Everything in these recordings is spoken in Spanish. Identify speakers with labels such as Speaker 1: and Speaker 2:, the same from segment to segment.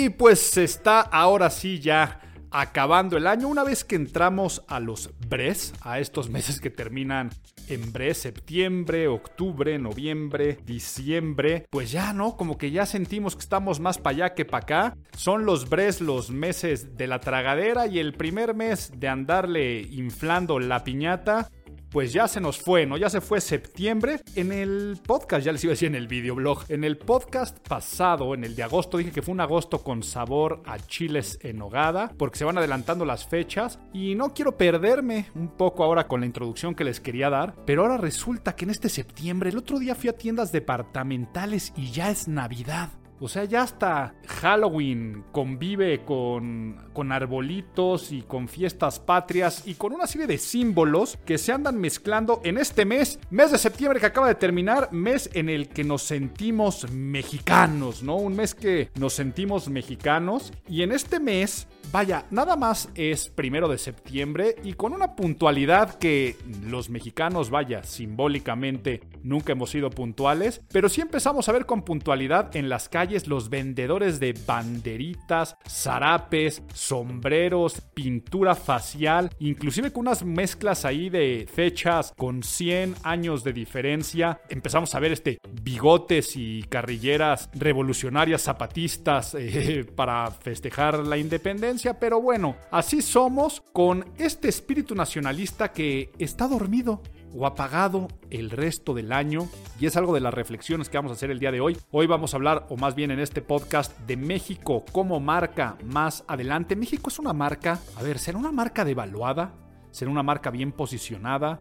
Speaker 1: Ay, pues está ahora sí ya acabando el año. Una vez que entramos a los BRES, a estos meses que terminan en BRES, septiembre, octubre, noviembre, diciembre, pues ya no, como que ya sentimos que estamos más para allá que para acá. Son los BRES los meses de la tragadera y el primer mes de andarle inflando la piñata pues ya se nos fue, ¿no? Ya se fue septiembre. En el podcast, ya les iba a decir en el videoblog, en el podcast pasado, en el de agosto, dije que fue un agosto con sabor a chiles en nogada, porque se van adelantando las fechas y no quiero perderme un poco ahora con la introducción que les quería dar, pero ahora resulta que en este septiembre, el otro día fui a tiendas departamentales y ya es Navidad. O sea, ya hasta Halloween convive con, con arbolitos y con fiestas patrias y con una serie de símbolos que se andan mezclando en este mes, mes de septiembre que acaba de terminar, mes en el que nos sentimos mexicanos, ¿no? Un mes que nos sentimos mexicanos y en este mes Vaya, nada más es primero de septiembre y con una puntualidad que los mexicanos, vaya, simbólicamente nunca hemos sido puntuales, pero sí empezamos a ver con puntualidad en las calles los vendedores de banderitas, zarapes, sombreros, pintura facial, inclusive con unas mezclas ahí de fechas con 100 años de diferencia. Empezamos a ver este bigotes y carrilleras revolucionarias zapatistas eh, para festejar la independencia pero bueno, así somos con este espíritu nacionalista que está dormido o apagado el resto del año y es algo de las reflexiones que vamos a hacer el día de hoy. Hoy vamos a hablar, o más bien en este podcast, de México como marca más adelante. México es una marca, a ver, ¿será una marca devaluada? ¿Será una marca bien posicionada?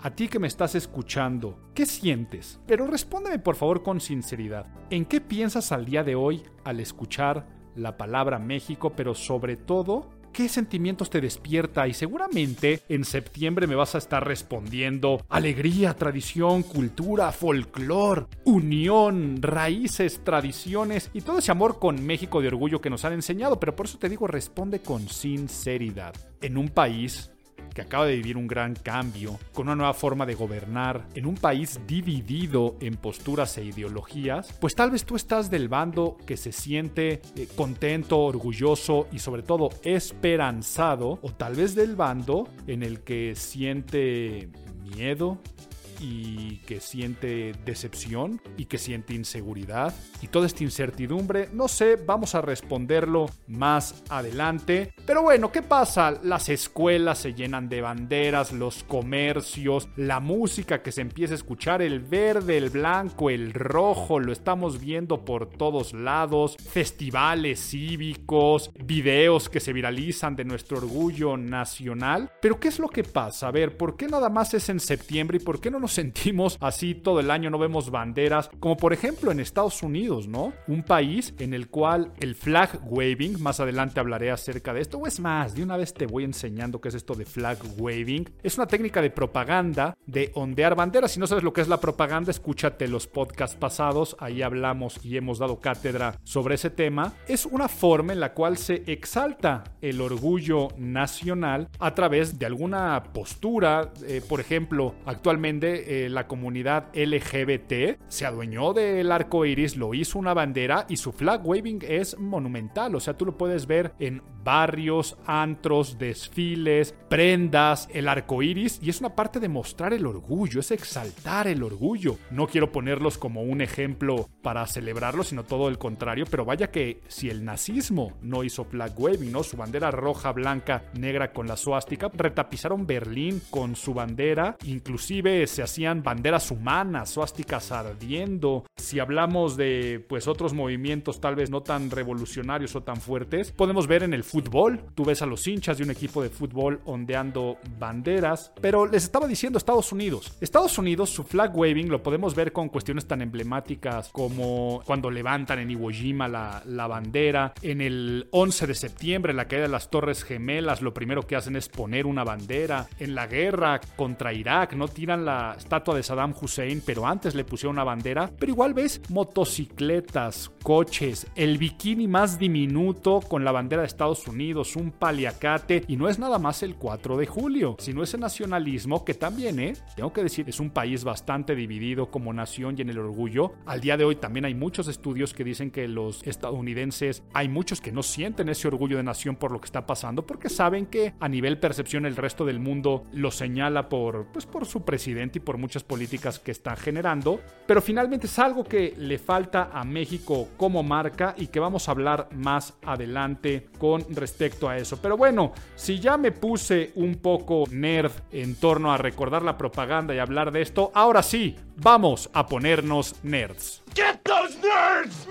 Speaker 1: A ti que me estás escuchando, ¿qué sientes? Pero respóndeme por favor con sinceridad. ¿En qué piensas al día de hoy al escuchar la palabra México, pero sobre todo, ¿qué sentimientos te despierta? Y seguramente en septiembre me vas a estar respondiendo alegría, tradición, cultura, folclor, unión, raíces, tradiciones y todo ese amor con México de orgullo que nos han enseñado. Pero por eso te digo, responde con sinceridad. En un país que acaba de vivir un gran cambio, con una nueva forma de gobernar, en un país dividido en posturas e ideologías, pues tal vez tú estás del bando que se siente eh, contento, orgulloso y sobre todo esperanzado, o tal vez del bando en el que siente miedo, y que siente decepción y que siente inseguridad y toda esta incertidumbre, no sé, vamos a responderlo más adelante. Pero bueno, ¿qué pasa? Las escuelas se llenan de banderas, los comercios, la música que se empieza a escuchar, el verde, el blanco, el rojo, lo estamos viendo por todos lados, festivales cívicos, videos que se viralizan de nuestro orgullo nacional. Pero ¿qué es lo que pasa? A ver, ¿por qué nada más es en septiembre y por qué no nos sentimos así todo el año, no vemos banderas, como por ejemplo en Estados Unidos, ¿no? Un país en el cual el flag waving, más adelante hablaré acerca de esto, o es más, de una vez te voy enseñando qué es esto de flag waving. Es una técnica de propaganda de ondear banderas. Si no sabes lo que es la propaganda, escúchate los podcasts pasados, ahí hablamos y hemos dado cátedra sobre ese tema. Es una forma en la cual se exalta el orgullo nacional a través de alguna postura, eh, por ejemplo, actualmente eh, la comunidad LGBT se adueñó del arco iris, lo hizo una bandera y su flag waving es monumental. O sea, tú lo puedes ver en barrios, antros, desfiles, prendas, el arco iris y es una parte de mostrar el orgullo, es exaltar el orgullo. No quiero ponerlos como un ejemplo para celebrarlo, sino todo el contrario, pero vaya que si el nazismo no hizo flag waving, ¿no? Su bandera roja, blanca, negra con la suástica, retapizaron Berlín con su bandera, inclusive se hacían banderas humanas, suásticas ardiendo. Si hablamos de pues otros movimientos tal vez no tan revolucionarios o tan fuertes, podemos ver en el fútbol. Tú ves a los hinchas de un equipo de fútbol ondeando banderas. Pero les estaba diciendo Estados Unidos. Estados Unidos, su flag waving lo podemos ver con cuestiones tan emblemáticas como cuando levantan en Iwo Jima la, la bandera. En el 11 de septiembre, la caída de las Torres Gemelas, lo primero que hacen es poner una bandera. En la guerra contra Irak, no tiran la estatua de Saddam Hussein, pero antes le pusieron una bandera. Pero igual ves motocicletas, coches, el bikini más diminuto con la bandera de Estados Unidos, un paliacate. Y no es nada más el 4 de julio, sino ese nacionalismo que también, ¿eh? Tengo que decir, es un país bastante dividido como nación y en el orgullo. Al día de hoy también hay muchos estudios que dicen que los estadounidenses, hay muchos que no sienten ese orgullo de nación por lo que está pasando, porque saben que a nivel percepción el resto del mundo lo señala por, pues, por su presidente y por muchas políticas que está generando. Pero finalmente es algo que le falta a México como marca y que vamos a hablar más adelante con respecto a eso. Pero bueno, si ya me puse un poco nerd en torno a recordar la propaganda y hablar de esto, ahora sí, vamos a ponernos nerds. Get those nerds!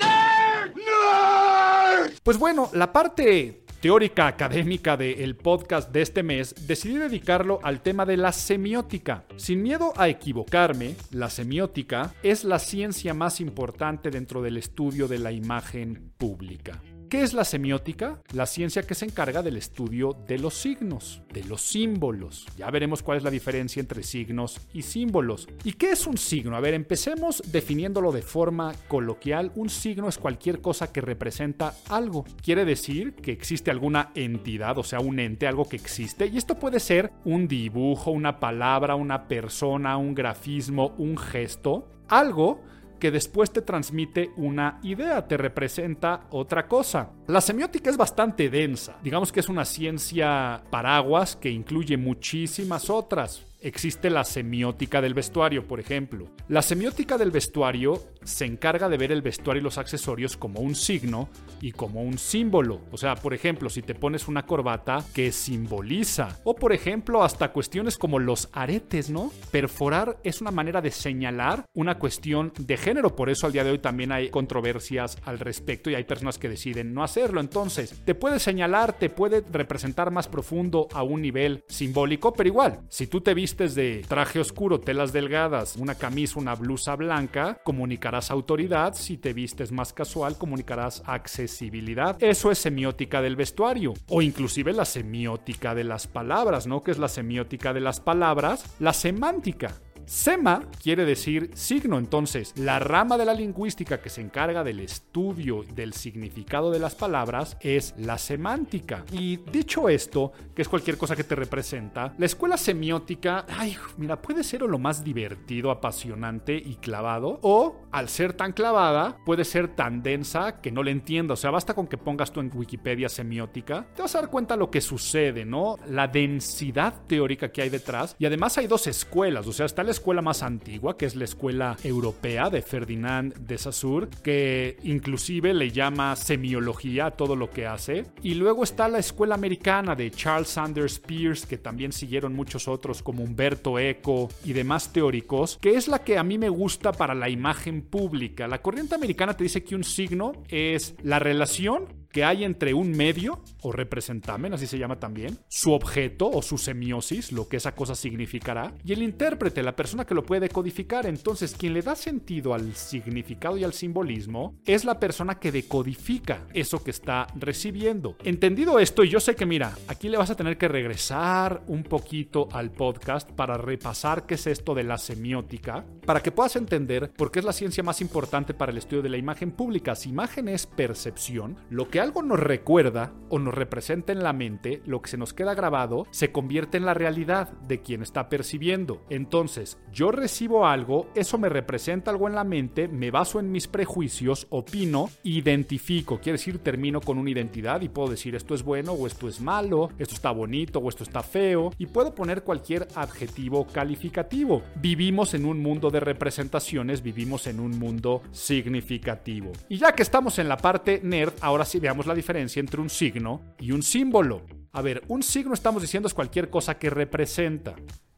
Speaker 1: Nerds! Pues bueno, la parte teórica académica del podcast de este mes, decidí dedicarlo al tema de la semiótica. Sin miedo a equivocarme, la semiótica es la ciencia más importante dentro del estudio de la imagen pública. ¿Qué es la semiótica? La ciencia que se encarga del estudio de los signos, de los símbolos. Ya veremos cuál es la diferencia entre signos y símbolos. ¿Y qué es un signo? A ver, empecemos definiéndolo de forma coloquial. Un signo es cualquier cosa que representa algo. Quiere decir que existe alguna entidad, o sea, un ente, algo que existe. Y esto puede ser un dibujo, una palabra, una persona, un grafismo, un gesto. Algo que después te transmite una idea, te representa otra cosa. La semiótica es bastante densa, digamos que es una ciencia paraguas que incluye muchísimas otras. Existe la semiótica del vestuario, por ejemplo. La semiótica del vestuario se encarga de ver el vestuario y los accesorios como un signo y como un símbolo. O sea, por ejemplo, si te pones una corbata que simboliza. O por ejemplo, hasta cuestiones como los aretes, ¿no? Perforar es una manera de señalar una cuestión de género. Por eso al día de hoy también hay controversias al respecto y hay personas que deciden no hacerlo. Entonces, te puede señalar, te puede representar más profundo a un nivel simbólico, pero igual, si tú te vistes de traje oscuro, telas delgadas, una camisa, una blusa blanca, comunicarás autoridad. Si te vistes más casual, comunicarás accesibilidad. Eso es semiótica del vestuario. O inclusive la semiótica de las palabras, ¿no? Que es la semiótica de las palabras, la semántica. Sema quiere decir signo, entonces la rama de la lingüística que se encarga del estudio del significado de las palabras es la semántica. Y dicho esto, que es cualquier cosa que te representa, la escuela semiótica, ay, mira, puede ser lo más divertido, apasionante y clavado, o al ser tan clavada, puede ser tan densa que no le entienda. O sea, basta con que pongas tú en Wikipedia semiótica, te vas a dar cuenta lo que sucede, ¿no? La densidad teórica que hay detrás. Y además hay dos escuelas, o sea, está la escuela más antigua, que es la escuela europea de Ferdinand de Saussure, que inclusive le llama semiología a todo lo que hace. Y luego está la escuela americana de Charles Sanders Peirce, que también siguieron muchos otros como Humberto Eco y demás teóricos, que es la que a mí me gusta para la imagen pública. La corriente americana te dice que un signo es la relación que hay entre un medio, o representamen, así se llama también, su objeto o su semiosis, lo que esa cosa significará, y el intérprete, la persona que lo puede decodificar. Entonces, quien le da sentido al significado y al simbolismo es la persona que decodifica eso que está recibiendo. Entendido esto, y yo sé que, mira, aquí le vas a tener que regresar un poquito al podcast para repasar qué es esto de la semiótica, para que puedas entender por qué es la ciencia más importante para el estudio de la imagen pública. Si imagen es percepción, lo que algo nos recuerda o nos representa en la mente, lo que se nos queda grabado, se convierte en la realidad de quien está percibiendo. Entonces, yo recibo algo, eso me representa algo en la mente, me baso en mis prejuicios, opino, identifico, quiere decir, termino con una identidad y puedo decir esto es bueno o esto es malo, esto está bonito o esto está feo, y puedo poner cualquier adjetivo calificativo. Vivimos en un mundo de representaciones, vivimos en un mundo significativo. Y ya que estamos en la parte nerd, ahora sí la diferencia entre un signo y un símbolo. A ver, un signo estamos diciendo es cualquier cosa que representa.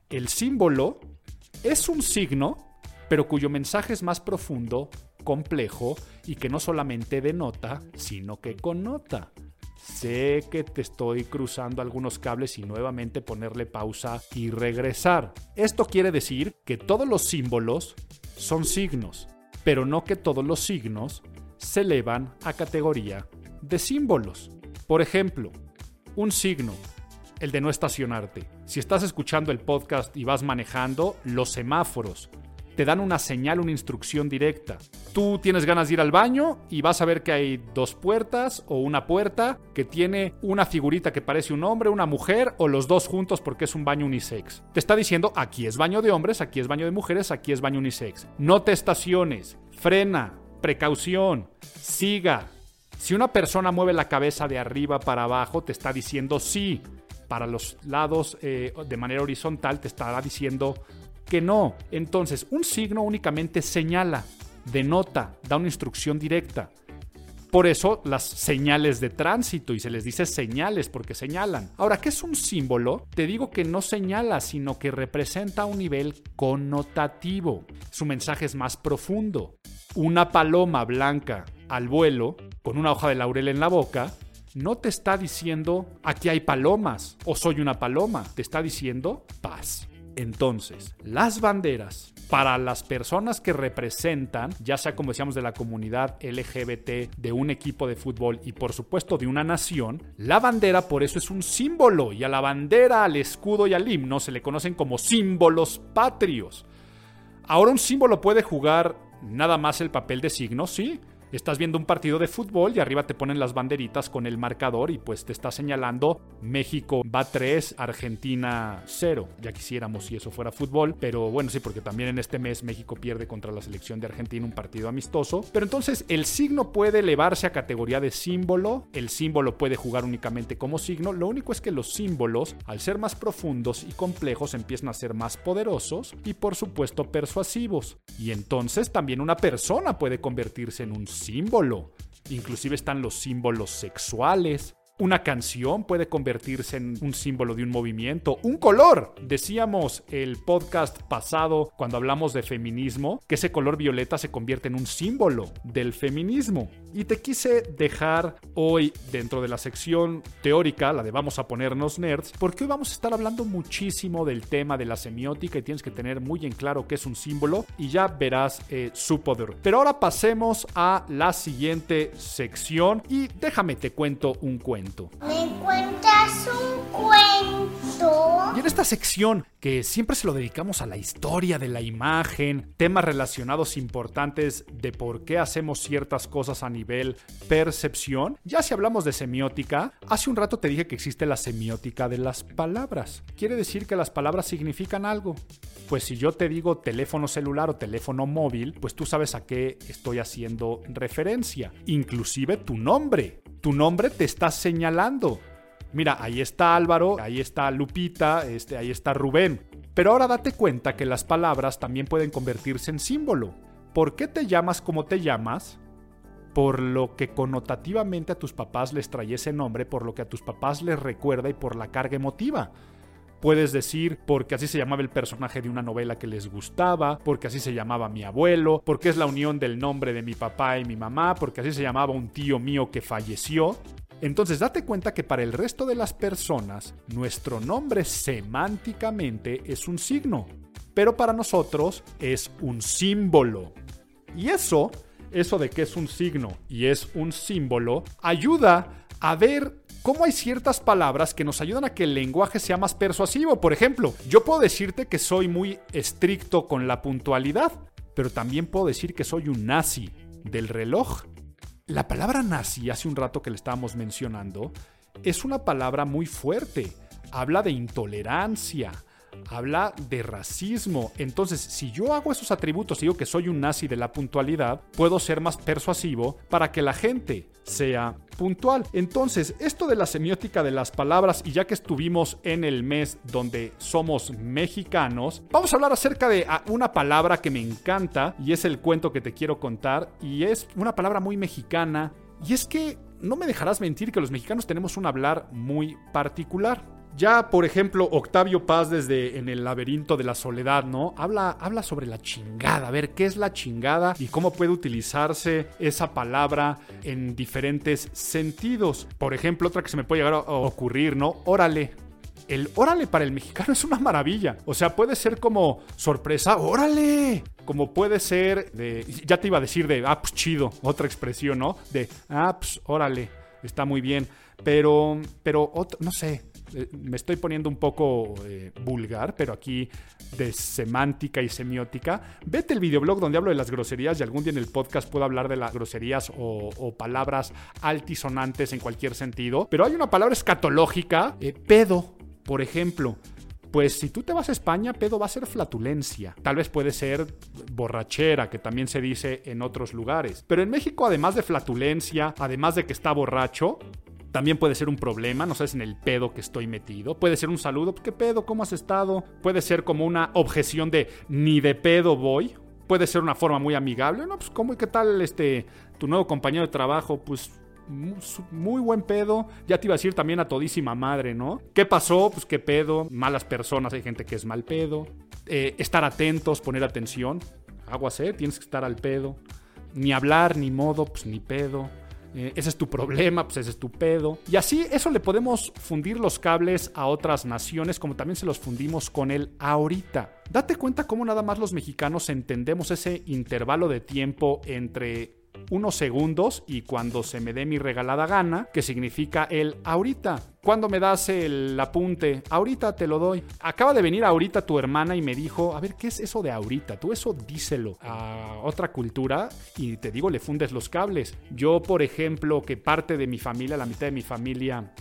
Speaker 1: El símbolo es un signo, pero cuyo mensaje es más profundo, complejo y que no solamente denota, sino que connota. Sé que te estoy cruzando algunos cables y nuevamente ponerle pausa y regresar. Esto quiere decir que todos los símbolos son signos, pero no que todos los signos se elevan a categoría de símbolos. Por ejemplo, un signo, el de no estacionarte. Si estás escuchando el podcast y vas manejando, los semáforos te dan una señal, una instrucción directa. Tú tienes ganas de ir al baño y vas a ver que hay dos puertas o una puerta que tiene una figurita que parece un hombre, una mujer o los dos juntos porque es un baño unisex. Te está diciendo aquí es baño de hombres, aquí es baño de mujeres, aquí es baño unisex. No te estaciones, frena, precaución, siga. Si una persona mueve la cabeza de arriba para abajo, te está diciendo sí. Para los lados eh, de manera horizontal te estará diciendo que no. Entonces, un signo únicamente señala, denota, da una instrucción directa. Por eso las señales de tránsito y se les dice señales porque señalan. Ahora, ¿qué es un símbolo? Te digo que no señala, sino que representa un nivel connotativo. Su mensaje es más profundo. Una paloma blanca al vuelo, con una hoja de laurel en la boca, no te está diciendo aquí hay palomas o soy una paloma, te está diciendo paz. Entonces, las banderas para las personas que representan, ya sea como decíamos de la comunidad LGBT, de un equipo de fútbol y por supuesto de una nación, la bandera por eso es un símbolo y a la bandera, al escudo y al himno se le conocen como símbolos patrios. Ahora un símbolo puede jugar nada más el papel de signo, sí, Estás viendo un partido de fútbol y arriba te ponen las banderitas con el marcador y pues te está señalando México va 3, Argentina 0. Ya quisiéramos si eso fuera fútbol, pero bueno, sí, porque también en este mes México pierde contra la selección de Argentina un partido amistoso. Pero entonces el signo puede elevarse a categoría de símbolo, el símbolo puede jugar únicamente como signo, lo único es que los símbolos, al ser más profundos y complejos, empiezan a ser más poderosos y por supuesto persuasivos. Y entonces también una persona puede convertirse en un. Inclusive están los símbolos sexuales, una canción puede convertirse en un símbolo de un movimiento, un color. Decíamos el podcast pasado cuando hablamos de feminismo que ese color violeta se convierte en un símbolo del feminismo. Y te quise dejar hoy dentro de la sección teórica, la de vamos a ponernos nerds, porque hoy vamos a estar hablando muchísimo del tema de la semiótica y tienes que tener muy en claro qué es un símbolo y ya verás eh, su poder. Pero ahora pasemos a la siguiente sección y déjame te cuento un cuento.
Speaker 2: ¿Me cuentas un cuento?
Speaker 1: Y en esta sección, que siempre se lo dedicamos a la historia de la imagen, temas relacionados importantes de por qué hacemos ciertas cosas a nivel percepción, ya si hablamos de semiótica, hace un rato te dije que existe la semiótica de las palabras. Quiere decir que las palabras significan algo. Pues si yo te digo teléfono celular o teléfono móvil, pues tú sabes a qué estoy haciendo referencia. Inclusive tu nombre tu nombre te está señalando. Mira, ahí está Álvaro, ahí está Lupita, este, ahí está Rubén. Pero ahora date cuenta que las palabras también pueden convertirse en símbolo. ¿Por qué te llamas como te llamas? Por lo que connotativamente a tus papás les trae ese nombre, por lo que a tus papás les recuerda y por la carga emotiva. Puedes decir porque así se llamaba el personaje de una novela que les gustaba, porque así se llamaba mi abuelo, porque es la unión del nombre de mi papá y mi mamá, porque así se llamaba un tío mío que falleció. Entonces date cuenta que para el resto de las personas nuestro nombre semánticamente es un signo, pero para nosotros es un símbolo. Y eso, eso de que es un signo y es un símbolo, ayuda a ver cómo hay ciertas palabras que nos ayudan a que el lenguaje sea más persuasivo. Por ejemplo, yo puedo decirte que soy muy estricto con la puntualidad, pero también puedo decir que soy un nazi del reloj. La palabra nazi, hace un rato que le estábamos mencionando, es una palabra muy fuerte. Habla de intolerancia, habla de racismo. Entonces, si yo hago esos atributos y digo que soy un nazi de la puntualidad, puedo ser más persuasivo para que la gente sea puntual. Entonces, esto de la semiótica de las palabras, y ya que estuvimos en el mes donde somos mexicanos, vamos a hablar acerca de ah, una palabra que me encanta y es el cuento que te quiero contar y es una palabra muy mexicana y es que no me dejarás mentir que los mexicanos tenemos un hablar muy particular. Ya, por ejemplo, Octavio Paz desde En el laberinto de la soledad, ¿no? Habla, habla sobre la chingada, a ver qué es la chingada y cómo puede utilizarse esa palabra en diferentes sentidos. Por ejemplo, otra que se me puede llegar a ocurrir, ¿no? Órale, el órale para el mexicano es una maravilla. O sea, puede ser como sorpresa, órale. Como puede ser de, ya te iba a decir de, ah, pues chido, otra expresión, ¿no? De, ah, pues órale, está muy bien. Pero, pero, no sé, eh, me estoy poniendo un poco eh, vulgar, pero aquí de semántica y semiótica. Vete el videoblog donde hablo de las groserías y algún día en el podcast puedo hablar de las groserías o, palabras altisonantes en cualquier sentido. Pero hay una palabra escatológica, eh, pedo, por ejemplo. Pues si tú te vas a España, pedo va a ser flatulencia. Tal vez puede ser borrachera, que también se dice en otros lugares. Pero en México, además de flatulencia, además de que está borracho, también puede ser un problema, no sabes en el pedo que estoy metido. Puede ser un saludo, ¿qué pedo? ¿Cómo has estado? Puede ser como una objeción de ni de pedo voy. Puede ser una forma muy amigable. No, pues ¿cómo y qué tal este tu nuevo compañero de trabajo? Pues muy buen pedo. Ya te iba a decir también a todísima madre, ¿no? ¿Qué pasó? Pues qué pedo. Malas personas, hay gente que es mal pedo. Eh, estar atentos, poner atención. Aguas, ¿eh? Tienes que estar al pedo. Ni hablar, ni modo, pues ni pedo. Eh, ese es tu problema, pues ese es tu pedo. Y así eso le podemos fundir los cables a otras naciones como también se los fundimos con el ahorita. Date cuenta cómo nada más los mexicanos entendemos ese intervalo de tiempo entre unos segundos y cuando se me dé mi regalada gana, que significa el ahorita. Cuando me das el apunte? Ahorita te lo doy. Acaba de venir ahorita tu hermana y me dijo, a ver, ¿qué es eso de ahorita? Tú eso díselo a otra cultura y te digo, le fundes los cables. Yo, por ejemplo, que parte de mi familia, la mitad de mi familia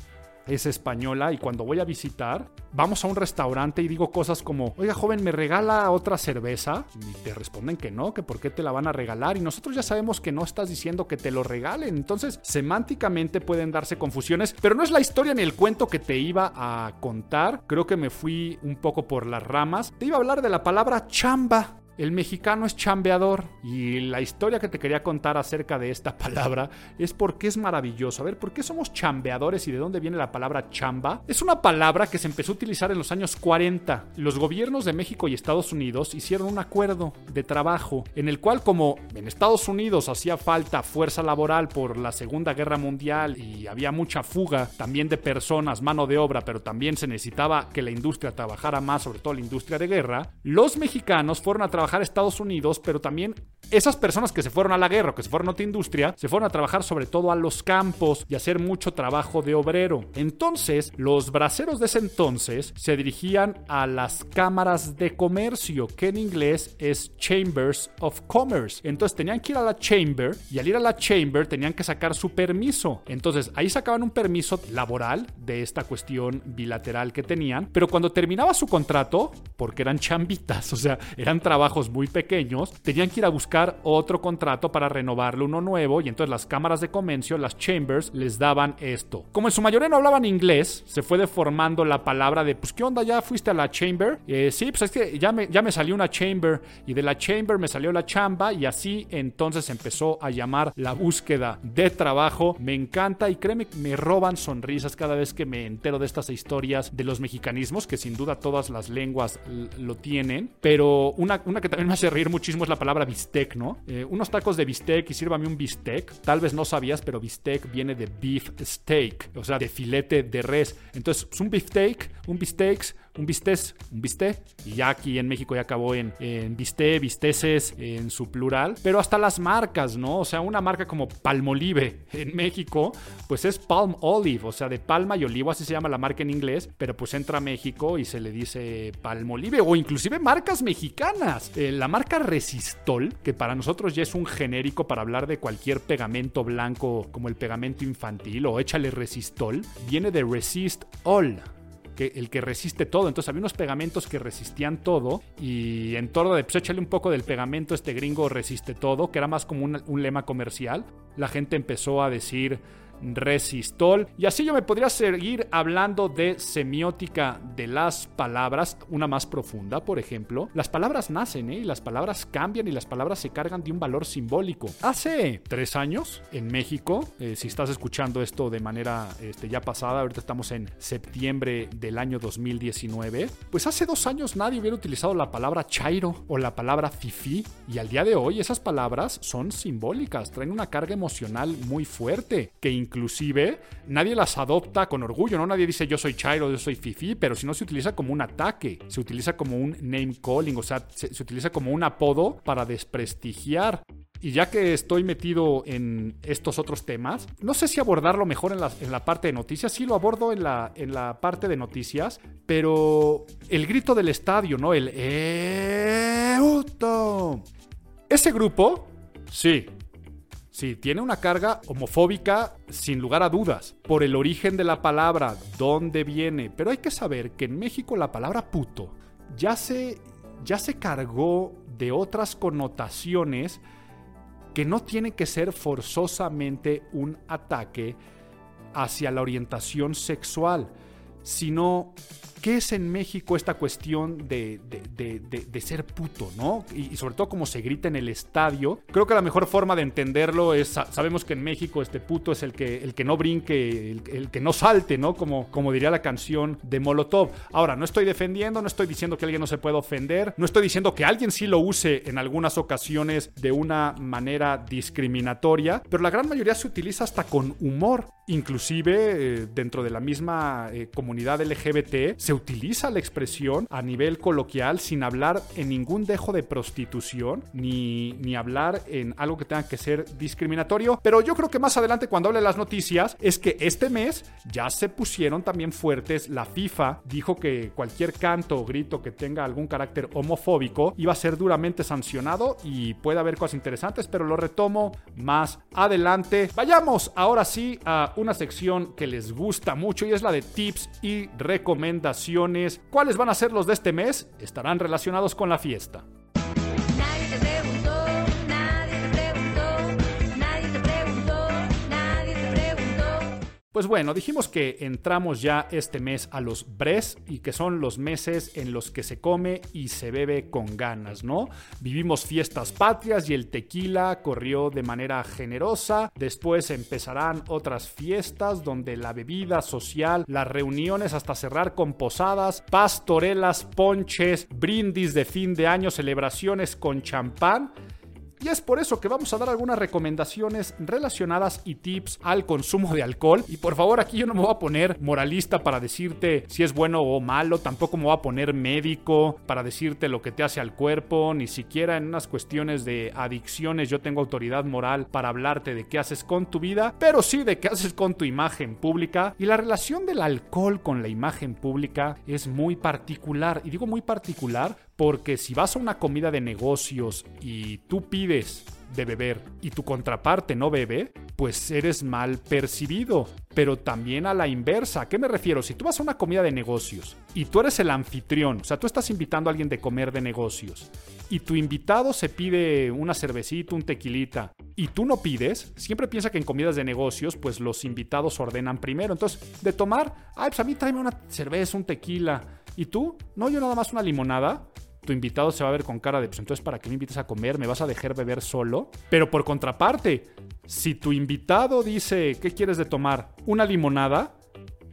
Speaker 1: es española y cuando voy a visitar, vamos a un restaurante y digo cosas como, oiga joven, ¿me regala otra cerveza? Y te responden que no, que por qué te la van a regalar y nosotros ya sabemos que no estás diciendo que te lo regalen. Entonces, semánticamente pueden darse confusiones, pero no es la historia ni el cuento que te iba a contar. Creo que me fui un poco por las ramas. Te iba a hablar de la palabra chamba. El mexicano es chambeador y la historia que te quería contar acerca de esta palabra es porque es maravilloso. A ver, ¿por qué somos chambeadores y de dónde viene la palabra chamba? Es una palabra que se empezó a utilizar en los años 40. Los gobiernos de México y Estados Unidos hicieron un acuerdo de trabajo en el cual como en Estados Unidos hacía falta fuerza laboral por la Segunda Guerra Mundial y había mucha fuga también de personas, mano de obra, pero también se necesitaba que la industria trabajara más, sobre todo la industria de guerra, los mexicanos fueron a trabajar a Estados Unidos, pero también esas personas que se fueron a la guerra que se fueron a otra industria, se fueron a trabajar sobre todo a los campos y a hacer mucho trabajo de obrero. Entonces, los braceros de ese entonces se dirigían a las cámaras de comercio, que en inglés es Chambers of Commerce. Entonces tenían que ir a la chamber y al ir a la chamber tenían que sacar su permiso. Entonces ahí sacaban un permiso laboral de esta cuestión bilateral que tenían, pero cuando terminaba su contrato, porque eran chambitas, o sea, eran trabajos muy pequeños, tenían que ir a buscar otro contrato para renovarle uno nuevo y entonces las cámaras de comercio, las chambers, les daban esto. Como en su mayoría no hablaban inglés, se fue deformando la palabra de, pues, ¿qué onda? ¿Ya fuiste a la chamber? Eh, sí, pues es que ya me, ya me salió una chamber y de la chamber me salió la chamba y así entonces empezó a llamar la búsqueda de trabajo. Me encanta y créeme, me roban sonrisas cada vez que me entero de estas historias de los mexicanismos, que sin duda todas las lenguas lo tienen, pero una, una que también me hace reír muchísimo es la palabra bistec, ¿no? Eh, unos tacos de bistec y sírvame un bistec. Tal vez no sabías, pero bistec viene de beef steak, o sea, de filete de res. Entonces, un beefsteak, un bistec un bistés, un bisté, y ya aquí en México ya acabó en, en bisté, bisteces en su plural, pero hasta las marcas, ¿no? O sea, una marca como Palmolive en México, pues es Palm Olive, o sea, de palma y olivo, así se llama la marca en inglés, pero pues entra a México y se le dice Palmolive, o inclusive marcas mexicanas. Eh, la marca Resistol, que para nosotros ya es un genérico para hablar de cualquier pegamento blanco como el pegamento infantil o échale Resistol, viene de Resist All el que resiste todo. Entonces había unos pegamentos que resistían todo y en torno de, pues échale un poco del pegamento, este gringo resiste todo, que era más como un, lema comercial. La gente empezó a decir resistol. Y así yo me podría seguir hablando de semiótica de las palabras, una más profunda, por ejemplo. Las palabras nacen, ¿eh? Y las palabras cambian y las palabras se cargan de un valor simbólico. Hace tres años, en México, eh, si estás escuchando esto de manera este, ya pasada, ahorita estamos en septiembre del año 2019, pues hace dos años nadie hubiera utilizado la palabra chairo o la palabra fifi. Y al día de hoy esas palabras son simbólicas, traen una carga emocional muy fuerte, que inclusive nadie las adopta con orgullo, ¿no? Nadie dice yo soy chairo, yo soy fifi, pero si no se utiliza como un ataque, se utiliza como un name calling, o sea, se, utiliza como un apodo para desprestigiar. Y ya que estoy metido en estos otros temas, no sé si abordarlo mejor en la, en la parte de noticias, sí lo abordo en la, en la parte de noticias, pero el grito del estadio, ¿no? El EUTO. Ese grupo, sí, Sí, tiene una carga homofóbica sin lugar a dudas, por el origen de la palabra, dónde viene, pero hay que saber que en México la palabra puto ya se, ya se cargó de otras connotaciones que no tiene que ser forzosamente un ataque hacia la orientación sexual, sino ¿qué es en México esta cuestión de, ser puto, no? Y, sobre todo como se grita en el estadio. Creo que la mejor forma de entenderlo es, sabemos que en México este puto es el que, el que no brinque, el, el, que no salte, ¿no? Como, como diría la canción de Molotov. Ahora, no estoy defendiendo, no estoy diciendo que alguien no se pueda ofender, no estoy diciendo que alguien sí lo use en algunas ocasiones de una manera discriminatoria, pero la gran mayoría se utiliza hasta con humor. Inclusive eh, dentro de la misma eh, comunidad LGBT se utiliza la expresión a nivel coloquial sin hablar en ningún dejo de prostitución ni, ni hablar en algo que tenga que ser discriminatorio. Pero yo creo que más adelante cuando hable las noticias es que este mes ya se pusieron también fuertes. La FIFA dijo que cualquier canto o grito que tenga algún carácter homofóbico iba a ser duramente sancionado y puede haber cosas interesantes, pero lo retomo más adelante. Vayamos ahora sí a una sección que les gusta mucho y es la de tips y recomendaciones. ¿Cuáles van a ser los de este mes? Estarán relacionados con la fiesta. Pues bueno, dijimos que entramos ya este mes a los Bres y que son los meses en los que se come y se bebe con ganas, ¿no? Vivimos fiestas patrias y el tequila corrió de manera generosa. Después empezarán otras fiestas donde la bebida social, las reuniones hasta cerrar con posadas, pastorelas, ponches, brindis de fin de año, celebraciones con champán. Y es por eso que vamos a dar algunas recomendaciones relacionadas y tips al consumo de alcohol. Y por favor, aquí yo no me voy a poner moralista para decirte si es bueno o malo, tampoco me voy a poner médico para decirte lo que te hace al cuerpo, ni siquiera en unas cuestiones de adicciones yo tengo autoridad moral para hablarte de qué haces con tu vida, pero sí de qué haces con tu imagen pública. Y la relación del alcohol con la imagen pública es muy particular. Y digo muy particular porque si vas a una comida de negocios y tú pides de beber y tu contraparte no bebe, pues eres mal percibido. Pero también a la inversa. ¿A qué me refiero? Si tú vas a una comida de negocios y tú eres el anfitrión, o sea, tú estás invitando a alguien de comer de negocios y tu invitado se pide una cervecita, un tequilita y tú no pides, siempre piensa que en comidas de negocios, pues los invitados ordenan primero. Entonces, de tomar, ay, pues a mí tráeme una cerveza, un tequila. ¿Y tú? No, yo nada más una limonada tu invitado se va a ver con cara de, pues entonces, ¿para qué me invites a comer? ¿Me vas a dejar beber solo? Pero por contraparte, si tu invitado dice, ¿qué quieres de tomar? ¿Una limonada?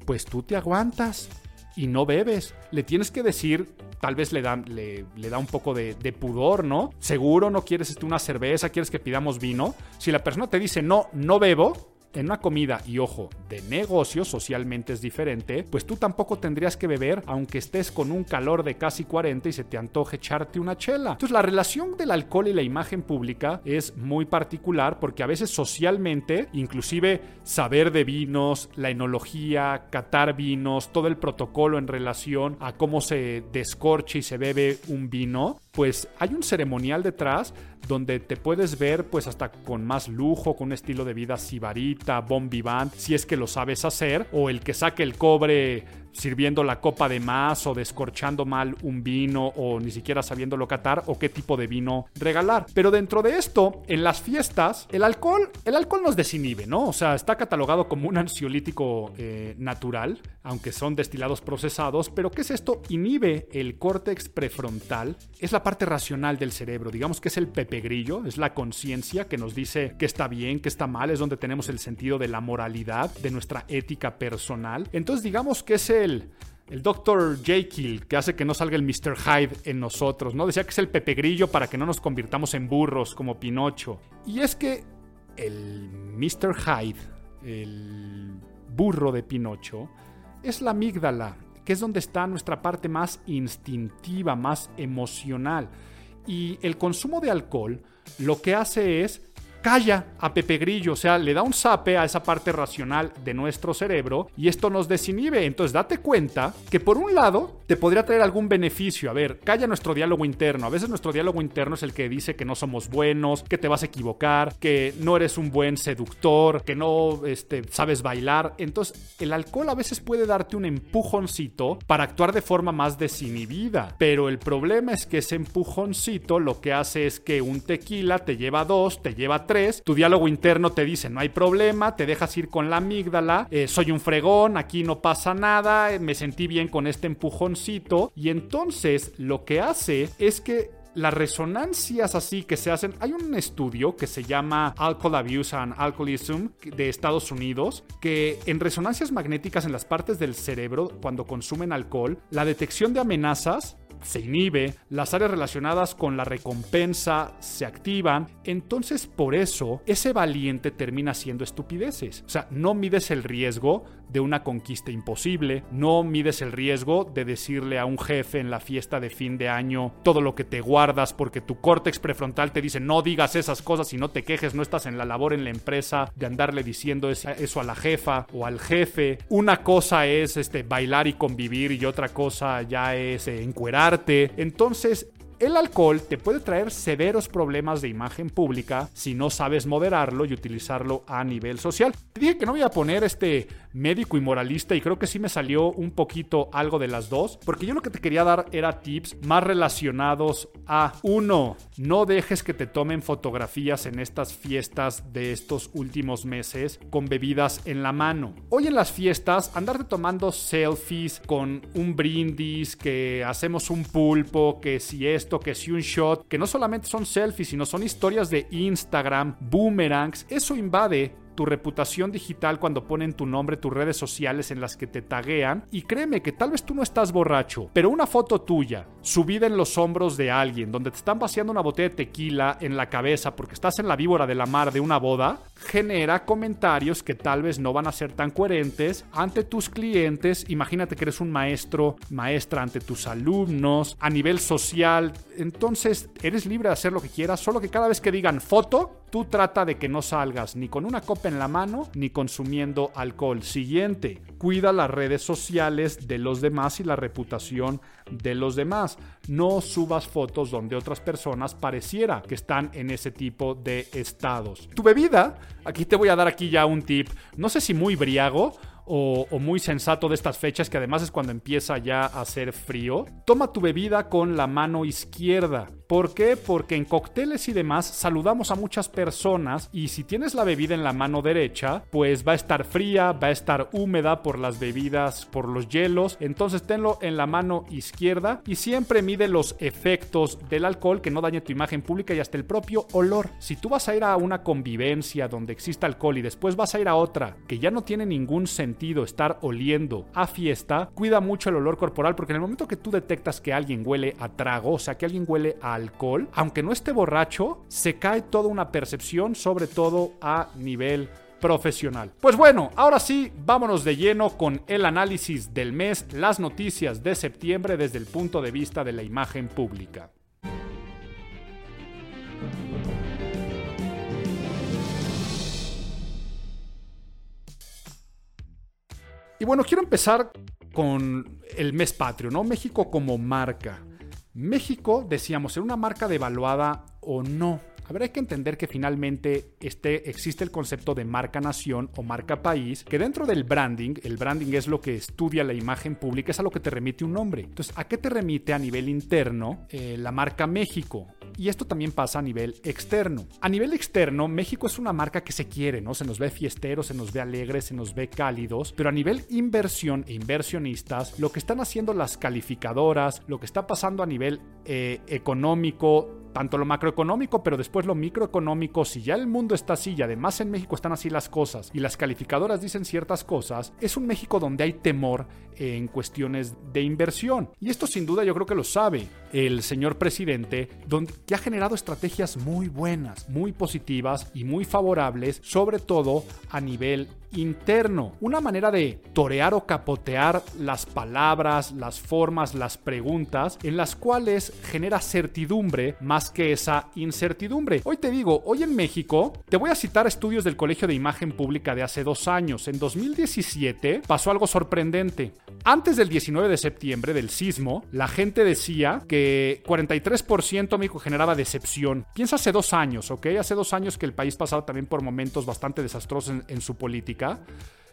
Speaker 1: Pues tú te aguantas y no bebes. Le tienes que decir, tal vez le da, le da un poco de, de, pudor, ¿no? Seguro no quieres este, una cerveza, quieres que pidamos vino. Si la persona te dice, no, no bebo, en una comida, y ojo, de negocio socialmente es diferente, pues tú tampoco tendrías que beber aunque estés con un calor de casi 40 y se te antoje echarte una chela. Entonces la relación del alcohol y la imagen pública es muy particular porque a veces socialmente, inclusive saber de vinos, la enología, catar vinos, todo el protocolo en relación a cómo se descorche y se bebe un vino, pues hay un ceremonial detrás donde te puedes ver pues hasta con más lujo, con un estilo de vida sibarita, bon vivant, si es que lo sabes hacer, o el que saque el cobre sirviendo la copa de más o descorchando mal un vino o ni siquiera sabiéndolo catar o qué tipo de vino regalar. Pero dentro de esto, en las fiestas, el alcohol, el alcohol nos desinhibe, ¿no? O sea, está catalogado como un ansiolítico eh, natural, aunque son destilados procesados, pero ¿qué es esto? Inhibe el córtex prefrontal, es la parte racional del cerebro, digamos que es el pepe grillo, es la conciencia que nos dice que está bien, que está mal, es donde tenemos el sentido de la moralidad, de nuestra ética personal. Entonces digamos que es el Dr. Jekyll, que hace que no salga el Mr. Hyde en nosotros, ¿no? Decía que es el Pepe Grillo para que no nos convirtamos en burros como Pinocho. Y es que el Mr. Hyde, el burro de Pinocho, es la amígdala, que es donde está nuestra parte más instintiva, más emocional. Y el consumo de alcohol lo que hace es calla a Pepe Grillo, o sea, le da un zape a esa parte racional de nuestro cerebro y esto nos desinhibe. Entonces, date cuenta que por un lado te podría traer algún beneficio. A ver, calla nuestro diálogo interno. A veces nuestro diálogo interno es el que dice que no somos buenos, que te vas a equivocar, que no eres un buen seductor, que no este, sabes bailar. Entonces, el alcohol a veces puede darte un empujoncito para actuar de forma más desinhibida. Pero el problema es que ese empujoncito lo que hace es que un tequila te lleva a dos, te lleva tres tu diálogo interno te dice no hay problema, te dejas ir con la amígdala, eh, soy un fregón, aquí no pasa nada, eh, me sentí bien con este empujoncito y entonces lo que hace es que las resonancias así que se hacen, hay un estudio que se llama Alcohol Abuse and Alcoholism de Estados Unidos, que en resonancias magnéticas en las partes del cerebro, cuando consumen alcohol, la detección de amenazas se inhibe, las áreas relacionadas con la recompensa se activan, entonces por eso ese valiente termina siendo estupideces. O sea, no mides el riesgo de una conquista imposible, no mides el riesgo de decirle a un jefe en la fiesta de fin de año todo lo que te guardas porque tu córtex prefrontal te dice no digas esas cosas y no te quejes, no estás en la labor en la empresa de andarle diciendo eso a la jefa o al jefe. Una cosa es este, bailar y convivir y otra cosa ya es eh, encuerarte. Entonces, el alcohol te puede traer severos problemas de imagen pública si no sabes moderarlo y utilizarlo a nivel social. Te dije que no voy a poner este médico y moralista y creo que sí me salió un poquito algo de las dos, porque yo lo que te quería dar era tips más relacionados a uno, no dejes que te tomen fotografías en estas fiestas de estos últimos meses con bebidas en la mano. Hoy en las fiestas andarte tomando selfies con un brindis, que hacemos un pulpo, que si esto, que si un shot, que no solamente son selfies, sino son historias de Instagram, boomerangs, eso invade tu reputación digital cuando ponen tu nombre, tus redes sociales en las que te taguean. Y créeme que tal vez tú no estás borracho, pero una foto tuya, subida en los hombros de alguien, donde te están vaciando una botella de tequila en la cabeza porque estás en la víbora de la mar de una boda, genera comentarios que tal vez no van a ser tan coherentes ante tus clientes. Imagínate que eres un maestro, maestra ante tus alumnos, a nivel social. Entonces, eres libre de hacer lo que quieras, solo que cada vez que digan foto, tú trata de que no salgas ni con una copa en la mano ni consumiendo alcohol. Siguiente, cuida las redes sociales de los demás y la reputación de los demás. No subas fotos donde otras personas pareciera que están en ese tipo de estados. Tu bebida, aquí te voy a dar aquí ya un tip, no sé si muy briago o, muy sensato de estas fechas, que además es cuando empieza ya a hacer frío, toma tu bebida con la mano izquierda. ¿Por qué? Porque en cócteles y demás saludamos a muchas personas y si tienes la bebida en la mano derecha, pues va a estar fría, va a estar húmeda por las bebidas, por los hielos. Entonces tenlo en la mano izquierda y siempre mide los efectos del alcohol que no dañe tu imagen pública y hasta el propio olor. Si tú vas a ir a una convivencia donde exista alcohol y después vas a ir a otra que ya no tiene ningún sentido estar oliendo a fiesta, cuida mucho el olor corporal porque en el momento que tú detectas que alguien huele a trago, o sea, que alguien huele a alcohol, aunque no esté borracho, se cae toda una percepción, sobre todo a nivel profesional. Pues bueno, ahora sí, vámonos de lleno con el análisis del mes, las noticias de septiembre desde el punto de vista de la imagen pública. Y bueno, quiero empezar con el mes patrio, ¿no? México como marca. México, decíamos, era una marca devaluada o no. Hay que entender que finalmente este, existe el concepto de marca nación o marca país, que dentro del branding, el branding es lo que estudia la imagen pública, es a lo que te remite un nombre. Entonces, ¿a qué te remite a nivel interno eh, la marca México? Y esto también pasa a nivel externo. A nivel externo, México es una marca que se quiere, ¿no? Se nos ve fiesteros, se nos ve alegres, se nos ve cálidos, pero a nivel inversión e inversionistas, lo que están haciendo las calificadoras, lo que está pasando a nivel eh, económico, tanto lo macroeconómico, pero después lo microeconómico, si ya el mundo está así y además en México están así las cosas y las calificadoras dicen ciertas cosas, es un México donde hay temor en cuestiones de inversión. Y esto sin duda yo creo que lo sabe el señor presidente, que ha generado estrategias muy buenas, muy positivas y muy favorables, sobre todo a nivel interno. Una manera de torear o capotear las palabras, las formas, las preguntas, en las cuales genera certidumbre más que esa incertidumbre. Hoy te digo, hoy en México, te voy a citar estudios del Colegio de Imagen Pública de hace dos años. En 2017 pasó algo sorprendente. Antes del 19 de septiembre del sismo, la gente decía que 43% México generaba decepción. Piensa hace dos años, ¿ok? Hace dos años que el país pasaba también por momentos bastante desastrosos en su política.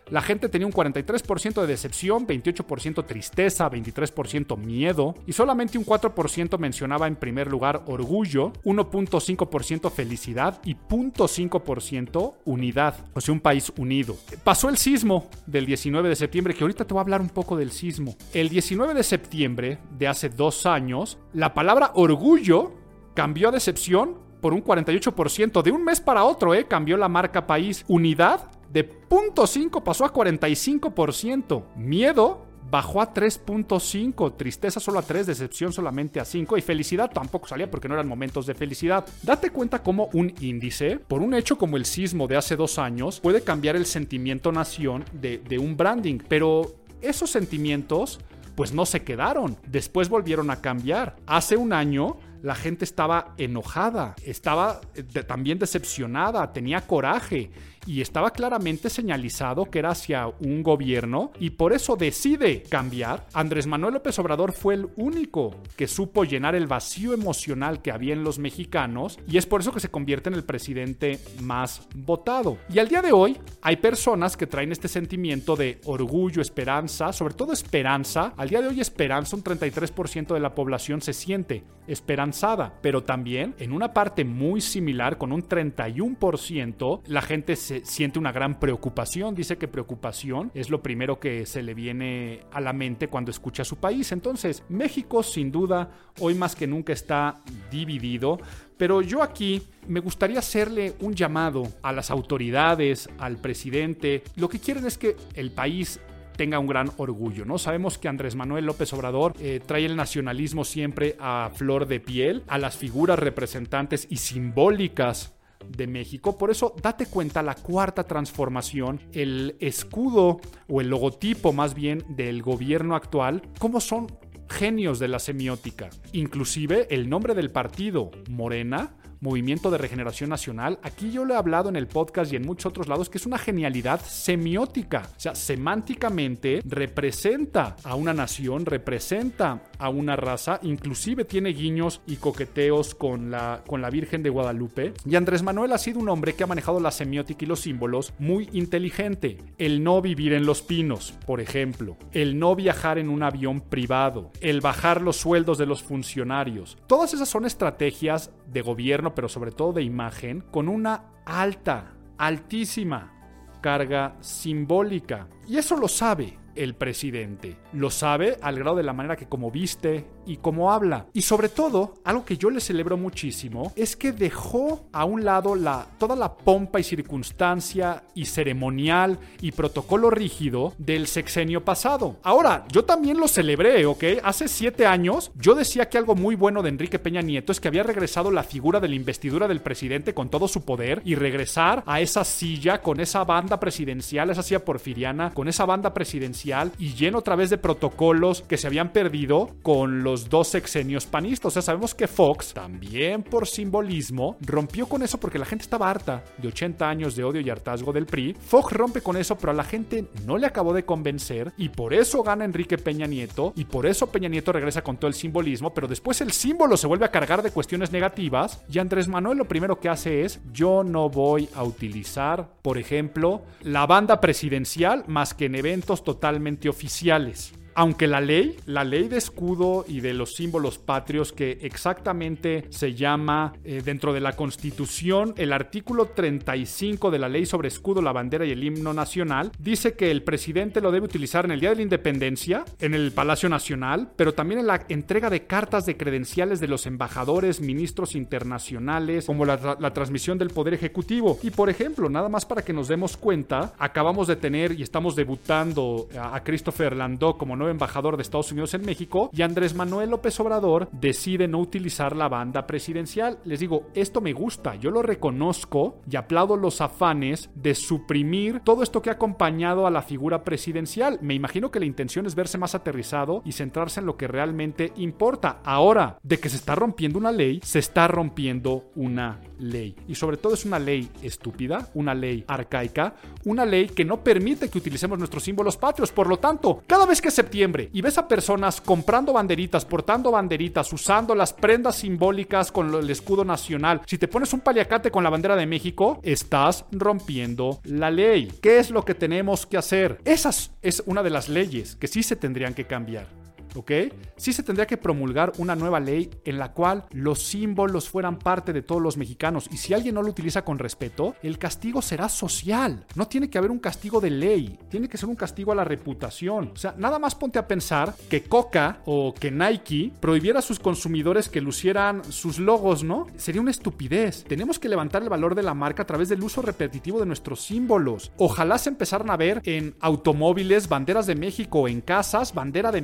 Speaker 1: La gente tenía un 43% de decepción, 28% tristeza, 23% miedo y solamente un 4% mencionaba en primer lugar orgullo, 1.5% felicidad y 0.5% unidad, o sea, un país unido. Pasó el sismo del 19 de septiembre, que ahorita te voy a hablar un poco del sismo. El 19 de septiembre de hace dos años, la palabra orgullo cambió a decepción por un 48%. De un mes para otro, ¿eh? Cambió la marca país. Unidad de 0.5 pasó a 45%. Miedo bajó a 3.5, tristeza solo a 3, decepción solamente a 5 y felicidad tampoco salía porque no eran momentos de felicidad. Date cuenta cómo un índice, por un hecho como el sismo de hace dos años, puede cambiar el sentimiento nación de, de un branding, pero esos sentimientos pues no se quedaron, después volvieron a cambiar. Hace un año la gente estaba enojada, estaba de, también decepcionada, tenía coraje y estaba claramente señalizado que era hacia un gobierno y por eso decide cambiar. Andrés Manuel López Obrador fue el único que supo llenar el vacío emocional que había en los mexicanos y es por eso que se convierte en el presidente más votado. Y al día de hoy hay personas que traen este sentimiento de orgullo, esperanza, sobre todo esperanza. Al día de hoy esperanza, un 33% de la población se siente esperanzada, pero también en una parte muy similar, con un 31%, la gente se siente una gran preocupación. Dice que preocupación es lo primero que se le viene a la mente cuando escucha a su país. Entonces, México sin duda hoy más que nunca está dividido. Pero yo aquí me gustaría hacerle un llamado a las autoridades, al presidente. Lo que quieren es que el país tenga un gran orgullo, ¿no? Sabemos que Andrés Manuel López Obrador eh, trae el nacionalismo siempre a flor de piel, a las figuras representantes y simbólicas de México. Por eso, date cuenta, la cuarta transformación, el escudo o el logotipo más bien del gobierno actual, cómo son genios de la semiótica. Inclusive el nombre del partido, Morena, Movimiento de Regeneración Nacional, aquí yo le he hablado en el podcast y en muchos otros lados que es una genialidad semiótica. O sea, semánticamente representa a una nación, representa a una raza, inclusive tiene guiños y coqueteos con la, con la Virgen de Guadalupe. Y Andrés Manuel ha sido un hombre que ha manejado la semiótica y los símbolos muy inteligente. El no vivir en los pinos, por ejemplo. El no viajar en un avión privado. El bajar los sueldos de los funcionarios. Todas esas son estrategias de gobierno, pero sobre todo de imagen, con una alta, altísima carga simbólica. Y eso lo sabe el presidente. Lo sabe al grado de la manera que como viste y como habla. Y sobre todo, algo que yo le celebro muchísimo es que dejó a un lado la, toda la pompa y circunstancia y ceremonial y protocolo rígido del sexenio pasado. Ahora, yo también lo celebré, ¿ok? Hace siete años yo decía que algo muy bueno de Enrique Peña Nieto es que había regresado la figura de la investidura del presidente con todo su poder y regresar a esa silla con esa banda presidencial, esa silla porfiriana, con esa banda presidencial y lleno otra vez de protocolos que se habían perdido con los dos sexenios panistas. O sea, sabemos que Fox, también por simbolismo, rompió con eso porque la gente estaba harta de 80 años de odio y hartazgo del PRI. Fox rompe con eso, pero a la gente no le acabó de convencer y por eso gana Enrique Peña Nieto y por eso Peña Nieto regresa con todo el simbolismo, pero después el símbolo se vuelve a cargar de cuestiones negativas y Andrés Manuel lo primero que hace es yo no voy a utilizar, por ejemplo, la banda presidencial más que en eventos totalmente oficiales. Aunque la ley, la ley de escudo y de los símbolos patrios que exactamente se llama eh, dentro de la Constitución, el artículo 35 de la ley sobre escudo, la bandera y el himno nacional, dice que el presidente lo debe utilizar en el Día de la Independencia, en el Palacio Nacional, pero también en la entrega de cartas de credenciales de los embajadores, ministros internacionales, como la, transmisión del Poder Ejecutivo. Y por ejemplo, nada más para que nos demos cuenta, acabamos de tener y estamos debutando a, a Christopher Landau como nuevo embajador de Estados Unidos en México y Andrés Manuel López Obrador decide no utilizar la banda presidencial. Les digo, esto me gusta, yo lo reconozco y aplaudo los afanes de suprimir todo esto que ha acompañado a la figura presidencial. Me imagino que la intención es verse más aterrizado y centrarse en lo que realmente importa. Ahora, de que se está rompiendo una ley, se está rompiendo una ley. Y sobre todo es una ley estúpida, una ley arcaica, una ley que no permite que utilicemos nuestros símbolos patrios. Por lo tanto, cada vez que es y ves a personas comprando banderitas, portando banderitas, usando las prendas simbólicas con el escudo nacional, si te pones un paliacate con la bandera de México, estás rompiendo la ley. ¿Qué es lo que tenemos que hacer? Esa es una de las leyes que sí se tendrían que cambiar. ¿Ok? Sí se tendría que promulgar una nueva ley en la cual los símbolos fueran parte de todos los mexicanos y si alguien no lo utiliza con respeto, el castigo será social. No tiene que haber un castigo de ley, tiene que ser un castigo a la reputación. O sea, nada más ponte a pensar que Coca o que Nike prohibiera a sus consumidores que lucieran sus logos, ¿no? Sería una estupidez. Tenemos que levantar el valor de la marca a través del uso repetitivo de nuestros símbolos. Ojalá se empezaran a ver en automóviles banderas de México, en casas bandera de